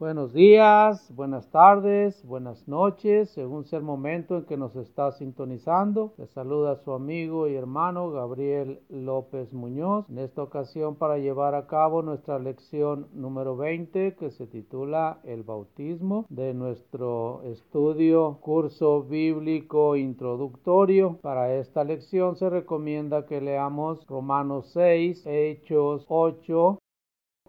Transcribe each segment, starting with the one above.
Buenos días, buenas tardes, buenas noches, según sea el momento en que nos está sintonizando. Le saluda su amigo y hermano Gabriel López Muñoz, en esta ocasión para llevar a cabo nuestra lección número 20 que se titula El bautismo de nuestro estudio curso bíblico introductorio. Para esta lección se recomienda que leamos Romanos 6, Hechos 8,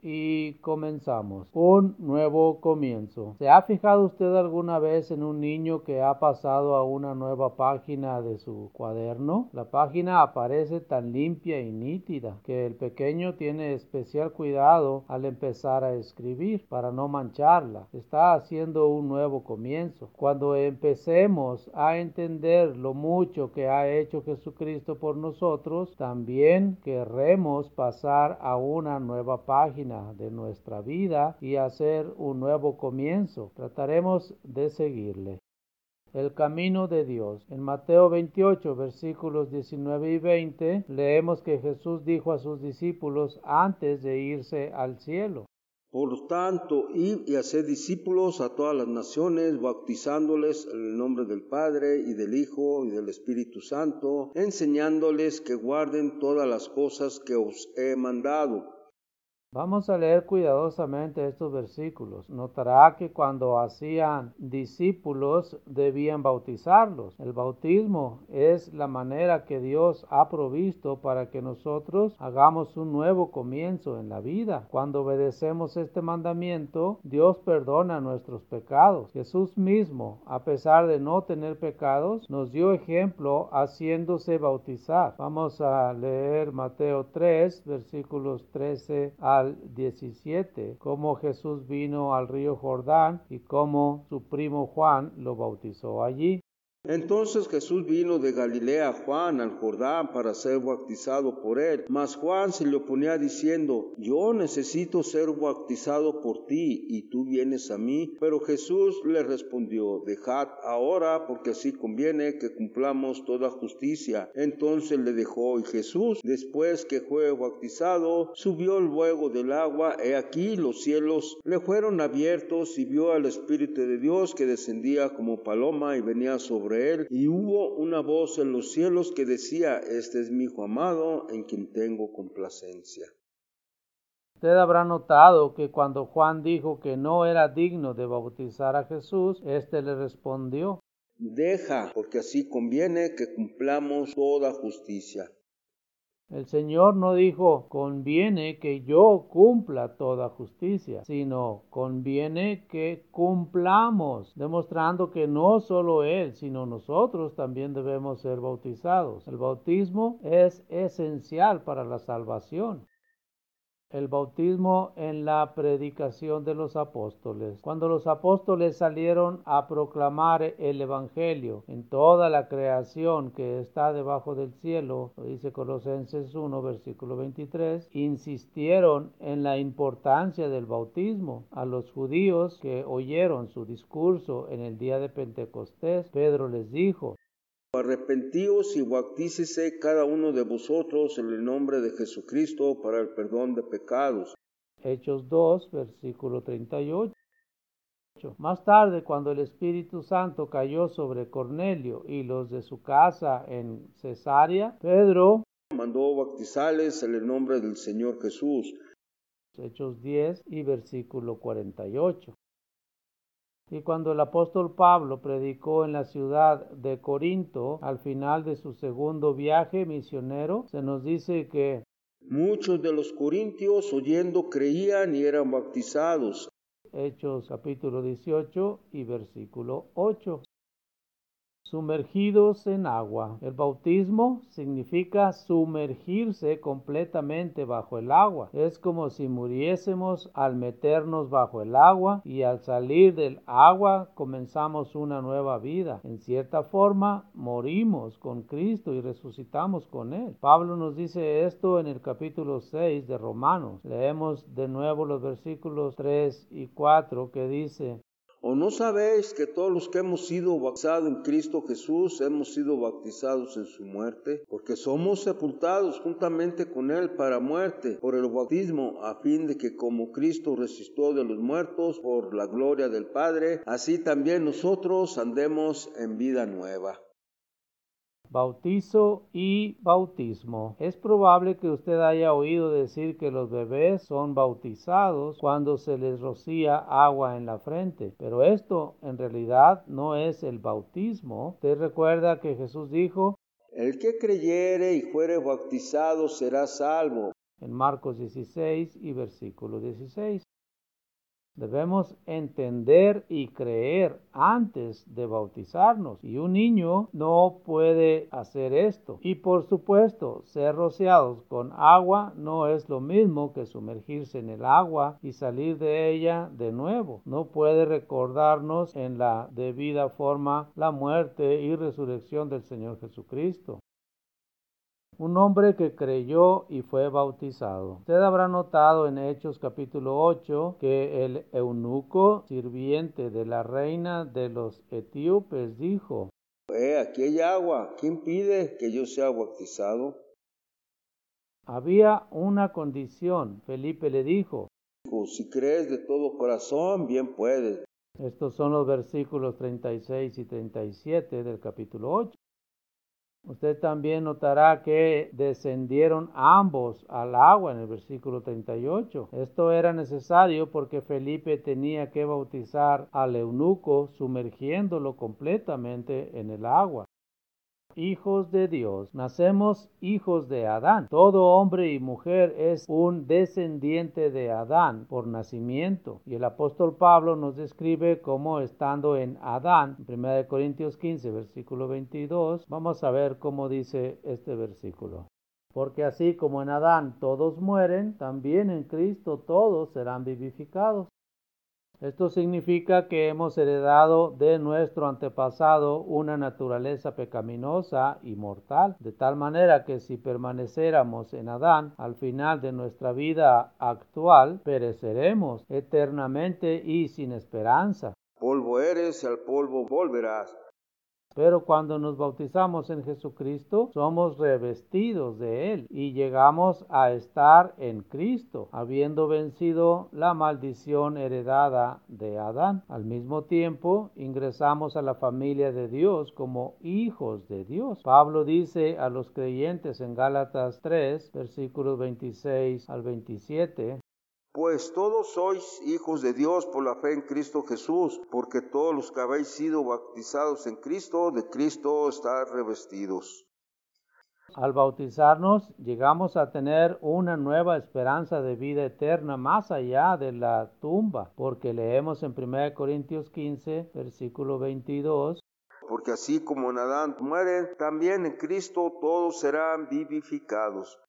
y comenzamos. Un nuevo comienzo. ¿Se ha fijado usted alguna vez en un niño que ha pasado a una nueva página de su cuaderno? La página aparece tan limpia y nítida que el pequeño tiene especial cuidado al empezar a escribir para no mancharla. Está haciendo un nuevo comienzo. Cuando empecemos a entender lo mucho que ha hecho Jesucristo por nosotros, también querremos pasar a una nueva página de nuestra vida y hacer un nuevo comienzo. Trataremos de seguirle. El camino de Dios. En Mateo 28, versículos 19 y 20, leemos que Jesús dijo a sus discípulos antes de irse al cielo. Por tanto, id y haced discípulos a todas las naciones, bautizándoles en el nombre del Padre y del Hijo y del Espíritu Santo, enseñándoles que guarden todas las cosas que os he mandado Vamos a leer cuidadosamente estos versículos. Notará que cuando hacían discípulos debían bautizarlos. El bautismo es la manera que Dios ha provisto para que nosotros hagamos un nuevo comienzo en la vida. Cuando obedecemos este mandamiento, Dios perdona nuestros pecados. Jesús mismo, a pesar de no tener pecados, nos dio ejemplo haciéndose bautizar. Vamos a leer Mateo 3, versículos 13 a 17, cómo Jesús vino al río Jordán y cómo su primo Juan lo bautizó allí. Entonces Jesús vino de Galilea a Juan al Jordán para ser bautizado por él. Mas Juan se le oponía diciendo, yo necesito ser bautizado por ti y tú vienes a mí. Pero Jesús le respondió, dejad ahora porque así conviene que cumplamos toda justicia. Entonces le dejó y Jesús, después que fue bautizado, subió luego del agua. He aquí los cielos le fueron abiertos y vio al Espíritu de Dios que descendía como paloma y venía sobre él, y hubo una voz en los cielos que decía, Este es mi Hijo amado, en quien tengo complacencia. Usted habrá notado que cuando Juan dijo que no era digno de bautizar a Jesús, éste le respondió, Deja, porque así conviene que cumplamos toda justicia. El Señor no dijo, conviene que yo cumpla toda justicia, sino conviene que cumplamos, demostrando que no solo Él, sino nosotros también debemos ser bautizados. El bautismo es esencial para la salvación el bautismo en la predicación de los apóstoles. Cuando los apóstoles salieron a proclamar el Evangelio en toda la creación que está debajo del cielo, lo dice Colosenses 1, versículo 23, insistieron en la importancia del bautismo. A los judíos que oyeron su discurso en el día de Pentecostés, Pedro les dijo, Arrepentíos y bautícese cada uno de vosotros en el nombre de Jesucristo para el perdón de pecados. Hechos 2, versículo 38. Más tarde, cuando el Espíritu Santo cayó sobre Cornelio y los de su casa en Cesarea, Pedro mandó bautizarles en el nombre del Señor Jesús. Hechos 10 y versículo 48. Y cuando el apóstol Pablo predicó en la ciudad de Corinto al final de su segundo viaje misionero, se nos dice que muchos de los corintios oyendo creían y eran bautizados. Hechos capítulo 18 y versículo 8 sumergidos en agua. El bautismo significa sumergirse completamente bajo el agua. Es como si muriésemos al meternos bajo el agua y al salir del agua comenzamos una nueva vida. En cierta forma morimos con Cristo y resucitamos con Él. Pablo nos dice esto en el capítulo 6 de Romanos. Leemos de nuevo los versículos 3 y 4 que dice, ¿O no sabéis que todos los que hemos sido bautizados en Cristo Jesús hemos sido bautizados en su muerte? Porque somos sepultados juntamente con Él para muerte por el bautismo, a fin de que como Cristo resistió de los muertos por la gloria del Padre, así también nosotros andemos en vida nueva. Bautizo y bautismo. Es probable que usted haya oído decir que los bebés son bautizados cuando se les rocía agua en la frente, pero esto en realidad no es el bautismo. Usted recuerda que Jesús dijo, El que creyere y fuere bautizado será salvo. En Marcos 16 y versículo 16. Debemos entender y creer antes de bautizarnos. Y un niño no puede hacer esto. Y por supuesto, ser rociados con agua no es lo mismo que sumergirse en el agua y salir de ella de nuevo. No puede recordarnos en la debida forma la muerte y resurrección del Señor Jesucristo un hombre que creyó y fue bautizado. Usted habrá notado en Hechos capítulo 8 que el eunuco sirviente de la reina de los etíopes dijo, eh, aquí hay agua, ¿quién pide que yo sea bautizado? Había una condición, Felipe le dijo, si crees de todo corazón, bien puedes. Estos son los versículos 36 y 37 del capítulo 8. Usted también notará que descendieron ambos al agua en el versículo 38. Esto era necesario porque Felipe tenía que bautizar al eunuco sumergiéndolo completamente en el agua hijos de Dios. Nacemos hijos de Adán. Todo hombre y mujer es un descendiente de Adán por nacimiento. Y el apóstol Pablo nos describe como estando en Adán. En 1 Corintios 15, versículo 22, vamos a ver cómo dice este versículo. Porque así como en Adán todos mueren, también en Cristo todos serán vivificados. Esto significa que hemos heredado de nuestro antepasado una naturaleza pecaminosa y mortal, de tal manera que si permaneciéramos en Adán al final de nuestra vida actual, pereceremos eternamente y sin esperanza. Polvo eres, al polvo volverás. Pero cuando nos bautizamos en Jesucristo, somos revestidos de Él y llegamos a estar en Cristo, habiendo vencido la maldición heredada de Adán. Al mismo tiempo, ingresamos a la familia de Dios como hijos de Dios. Pablo dice a los creyentes en Gálatas 3, versículos 26 al 27, pues todos sois hijos de Dios por la fe en Cristo Jesús, porque todos los que habéis sido bautizados en Cristo, de Cristo están revestidos. Al bautizarnos llegamos a tener una nueva esperanza de vida eterna más allá de la tumba, porque leemos en 1 Corintios 15, versículo 22. Porque así como en Adán mueren, también en Cristo todos serán vivificados.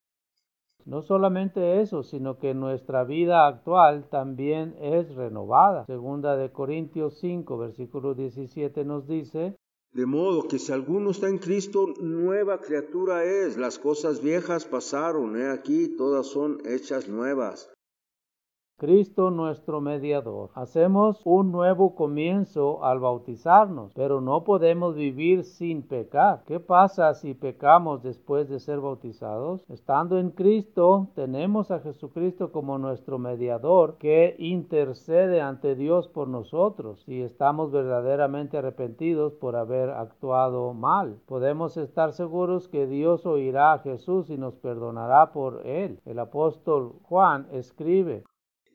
No solamente eso, sino que nuestra vida actual también es renovada. Segunda de Corintios 5, versículo 17 nos dice, de modo que si alguno está en Cristo, nueva criatura es. Las cosas viejas pasaron, he aquí, todas son hechas nuevas. Cristo nuestro mediador. Hacemos un nuevo comienzo al bautizarnos, pero no podemos vivir sin pecar. ¿Qué pasa si pecamos después de ser bautizados? Estando en Cristo, tenemos a Jesucristo como nuestro mediador que intercede ante Dios por nosotros si estamos verdaderamente arrepentidos por haber actuado mal. Podemos estar seguros que Dios oirá a Jesús y nos perdonará por él. El apóstol Juan escribe,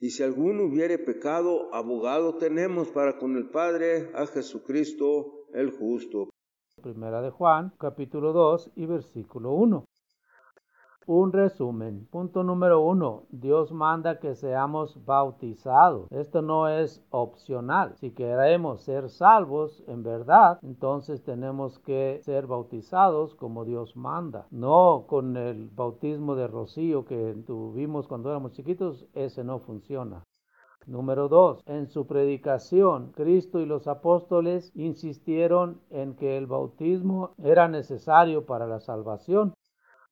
y si alguno hubiere pecado, abogado tenemos para con el Padre a Jesucristo el justo. Primera de Juan, capítulo 2 y versículo 1. Un resumen. Punto número uno. Dios manda que seamos bautizados. Esto no es opcional. Si queremos ser salvos en verdad, entonces tenemos que ser bautizados como Dios manda. No con el bautismo de rocío que tuvimos cuando éramos chiquitos. Ese no funciona. Número 2. En su predicación, Cristo y los apóstoles insistieron en que el bautismo era necesario para la salvación.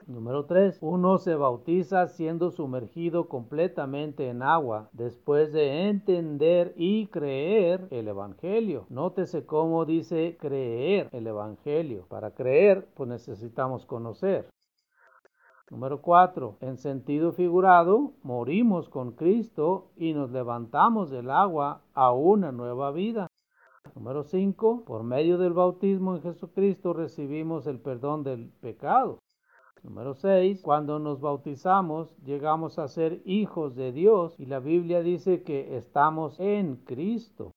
Número 3. Uno se bautiza siendo sumergido completamente en agua después de entender y creer el Evangelio. Nótese cómo dice creer el Evangelio. Para creer, pues necesitamos conocer. Número 4. En sentido figurado, morimos con Cristo y nos levantamos del agua a una nueva vida. Número 5. Por medio del bautismo en Jesucristo recibimos el perdón del pecado. Número 6. Cuando nos bautizamos llegamos a ser hijos de Dios y la Biblia dice que estamos en Cristo.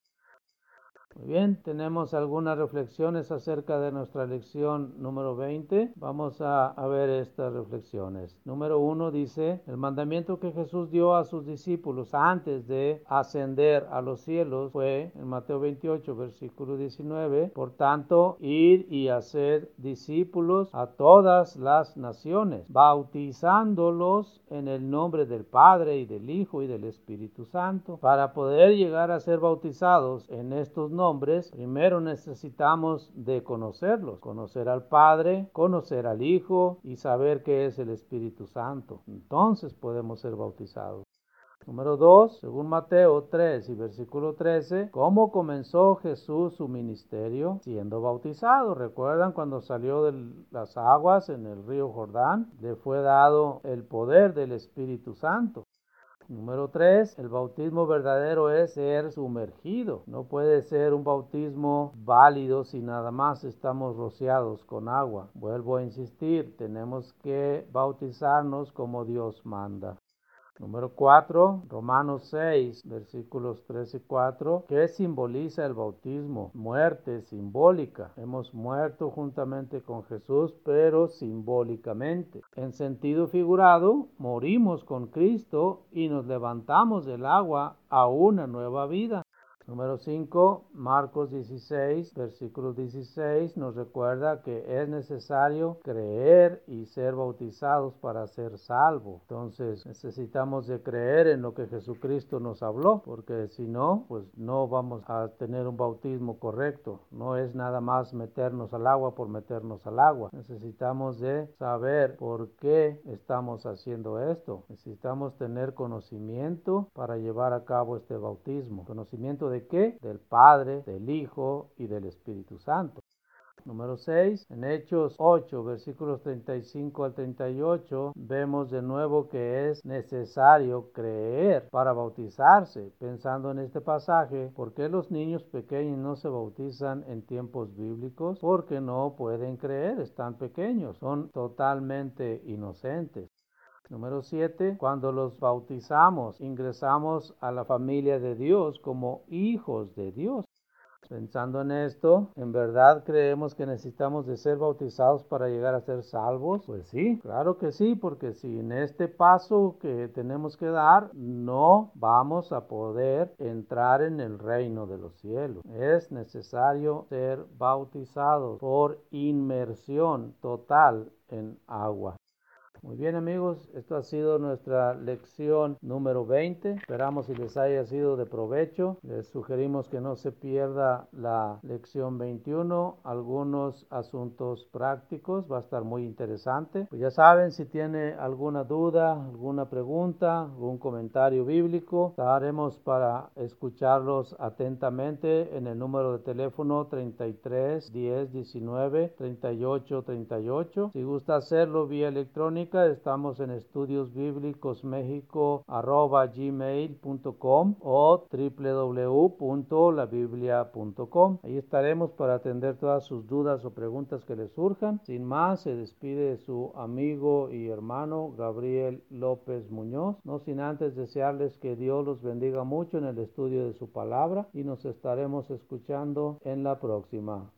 Muy bien, tenemos algunas reflexiones acerca de nuestra lección número 20. Vamos a, ver estas reflexiones. Número 1 dice, el mandamiento que Jesús dio a sus discípulos antes de ascender a los cielos fue en Mateo 28, versículo 19. Por tanto, ir y hacer discípulos a todas las naciones, bautizándolos en el nombre del Padre y del Hijo y del Espíritu Santo. Para poder llegar a ser bautizados en estos nombres, primero necesitamos de conocerlos, conocer al Padre, conocer al Hijo y saber qué es el Espíritu Santo. Entonces podemos ser bautizados. Número 2, según Mateo 3 y versículo 13, ¿cómo comenzó Jesús su ministerio? Siendo bautizado. ¿Recuerdan cuando salió de las aguas en el río Jordán? Le fue dado el poder del Espíritu Santo. Número 3. El bautismo verdadero es ser sumergido. No puede ser un bautismo válido si nada más estamos rociados con agua. Vuelvo a insistir, tenemos que bautizarnos como Dios manda. Número 4, Romanos 6, versículos 3 y 4, ¿Qué simboliza el bautismo? Muerte simbólica. Hemos muerto juntamente con Jesús, pero simbólicamente. En sentido figurado, morimos con Cristo y nos levantamos del agua a una nueva vida. Número 5, Marcos 16, versículo 16 nos recuerda que es necesario creer y ser bautizados para ser salvo. Entonces necesitamos de creer en lo que Jesucristo nos habló, porque si no, pues no vamos a tener un bautismo correcto. No es nada más meternos al agua por meternos al agua. Necesitamos de saber por qué estamos haciendo esto. Necesitamos tener conocimiento para llevar a cabo este bautismo. Conocimiento de qué? Del Padre, del Hijo y del Espíritu Santo. Número 6. En Hechos 8, versículos 35 al 38, vemos de nuevo que es necesario creer para bautizarse. Pensando en este pasaje, ¿por qué los niños pequeños no se bautizan en tiempos bíblicos? Porque no pueden creer, están pequeños, son totalmente inocentes. Número 7. Cuando los bautizamos, ingresamos a la familia de Dios como hijos de Dios. Pensando en esto, ¿en verdad creemos que necesitamos de ser bautizados para llegar a ser salvos? Pues sí, claro que sí, porque si en este paso que tenemos que dar no vamos a poder entrar en el reino de los cielos. Es necesario ser bautizados por inmersión total en agua. Muy bien amigos, esto ha sido nuestra lección número 20. Esperamos si les haya sido de provecho. Les sugerimos que no se pierda la lección 21, algunos asuntos prácticos, va a estar muy interesante. Pues ya saben, si tiene alguna duda, alguna pregunta, algún comentario bíblico, estaremos para escucharlos atentamente en el número de teléfono 33 10 19 38 38. Si gusta hacerlo vía electrónica, estamos en estudios bíblicos gmail.com o www.labiblia.com. Ahí estaremos para atender todas sus dudas o preguntas que les surjan. Sin más, se despide su amigo y hermano Gabriel López Muñoz, no sin antes desearles que Dios los bendiga mucho en el estudio de su palabra y nos estaremos escuchando en la próxima.